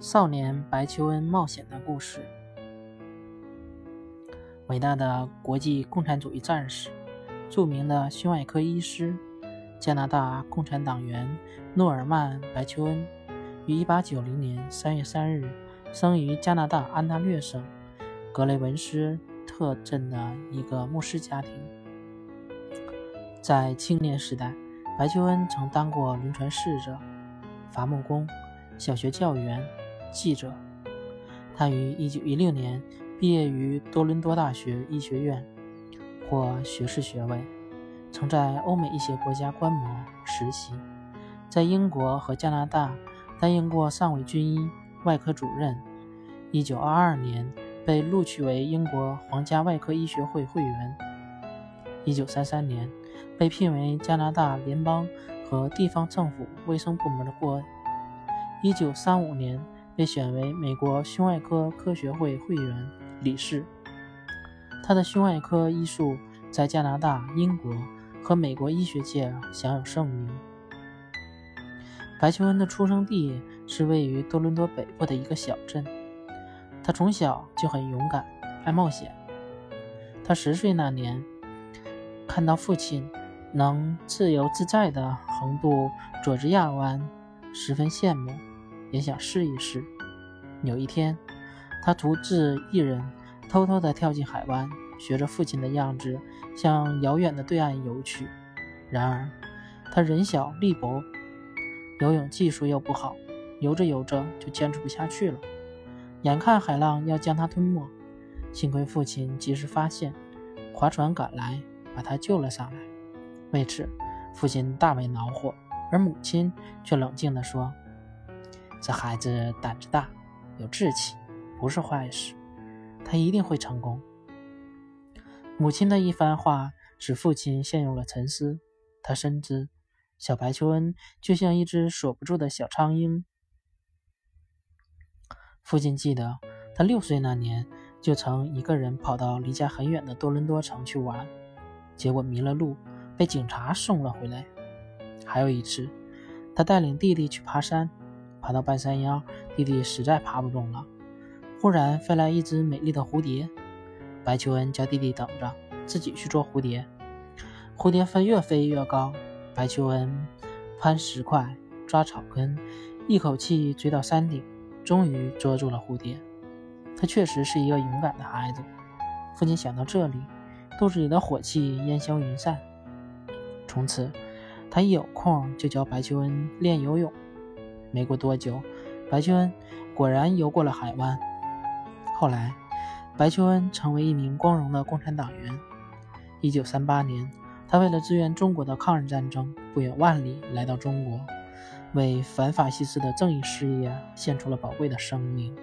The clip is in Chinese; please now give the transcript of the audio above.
少年白求恩冒险的故事。伟大的国际共产主义战士，著名的胸外科医师，加拿大共产党员诺尔曼·白求恩，于1890年3月3日生于加拿大安大略省格雷文斯特镇的一个牧师家庭。在青年时代，白求恩曾当过轮船侍者、伐木工、小学教员、记者。他于1916年毕业于多伦多大学医学院，获学士学位，曾在欧美一些国家观摩实习，在英国和加拿大担任过上尉军医、外科主任。1922年被录取为英国皇家外科医学会会员。1933年。被聘为加拿大联邦和地方政府卫生部门的顾问。1935年被选为美国胸外科科学会会员理事。他的胸外科医术在加拿大、英国和美国医学界享有盛名。白求恩的出生地是位于多伦多北部的一个小镇。他从小就很勇敢，爱冒险。他十岁那年，看到父亲。能自由自在地横渡佐治亚湾，十分羡慕，也想试一试。有一天，他独自一人偷偷地跳进海湾，学着父亲的样子向遥远的对岸游去。然而，他人小力薄，游泳技术又不好，游着游着就坚持不下去了。眼看海浪要将他吞没，幸亏父亲及时发现，划船赶来，把他救了上来。为此，父亲大为恼火，而母亲却冷静地说：“这孩子胆子大，有志气，不是坏事，他一定会成功。”母亲的一番话使父亲陷入了沉思。他深知，小白求恩就像一只锁不住的小苍蝇。父亲记得，他六岁那年就曾一个人跑到离家很远的多伦多城去玩，结果迷了路。被警察送了回来。还有一次，他带领弟弟去爬山，爬到半山腰，弟弟实在爬不动了。忽然飞来一只美丽的蝴蝶，白求恩叫弟弟等着，自己去捉蝴蝶。蝴蝶飞越飞越高，白求恩攀石块、抓草根，一口气追到山顶，终于捉住了蝴蝶。他确实是一个勇敢的孩子。父亲想到这里，肚子里的火气烟消云散。从此，他一有空就教白求恩练游泳。没过多久，白求恩果然游过了海湾。后来，白求恩成为一名光荣的共产党员。一九三八年，他为了支援中国的抗日战争，不远万里来到中国，为反法西斯的正义事业献出了宝贵的生命。